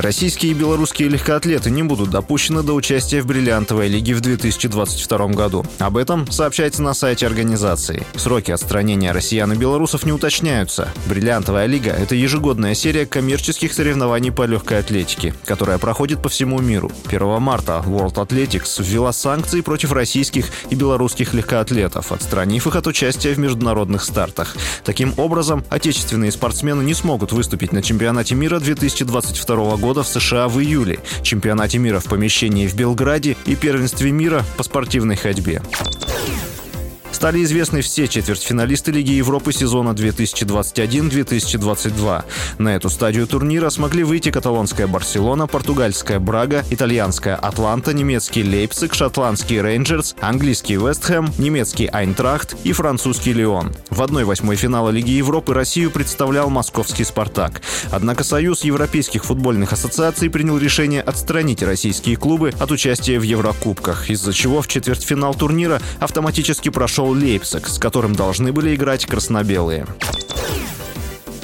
Российские и белорусские легкоатлеты не будут допущены до участия в бриллиантовой лиге в 2022 году. Об этом сообщается на сайте организации. Сроки отстранения россиян и белорусов не уточняются. Бриллиантовая лига – это ежегодная серия коммерческих соревнований по легкой атлетике, которая проходит по всему миру. 1 марта World Athletics ввела санкции против российских и белорусских легкоатлетов, отстранив их от участия в международных стартах. Таким образом, отечественные спортсмены не смогут выступить на чемпионате мира 2022 года года в США в июле, чемпионате мира в помещении в Белграде и первенстве мира по спортивной ходьбе. Стали известны все четвертьфиналисты Лиги Европы сезона 2021-2022. На эту стадию турнира смогли выйти каталонская Барселона, португальская Брага, итальянская Атланта, немецкий Лейпциг, шотландский Рейнджерс, английский Вестхэм, немецкий Айнтрахт и французский Лион. В одной восьмой финала Лиги Европы Россию представлял московский «Спартак». Однако Союз европейских футбольных ассоциаций принял решение отстранить российские клубы от участия в Еврокубках, из-за чего в четвертьфинал турнира автоматически прошел Лейпциг, с которым должны были играть красно-белые.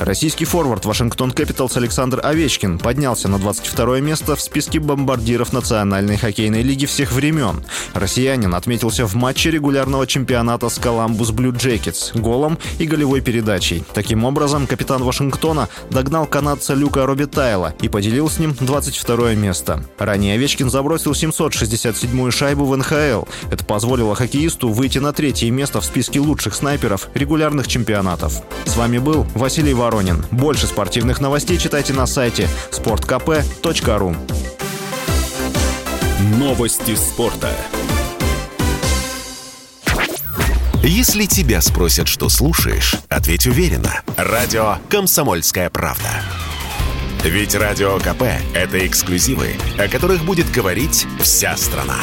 Российский форвард Вашингтон Капиталс Александр Овечкин поднялся на 22 место в списке бомбардиров Национальной хоккейной лиги всех времен. Россиянин отметился в матче регулярного чемпионата с Коламбус Блю Джекетс голом и голевой передачей. Таким образом, капитан Вашингтона догнал канадца Люка Робитайла и поделил с ним 22 место. Ранее Овечкин забросил 767-ю шайбу в НХЛ. Это позволило хоккеисту выйти на третье место в списке лучших снайперов регулярных чемпионатов. С вами был Василий Воронин. Больше спортивных новостей читайте на сайте sportkp.ru Новости спорта. Если тебя спросят, что слушаешь, ответь уверенно. Радио «Комсомольская правда». Ведь Радио КП – это эксклюзивы, о которых будет говорить вся страна.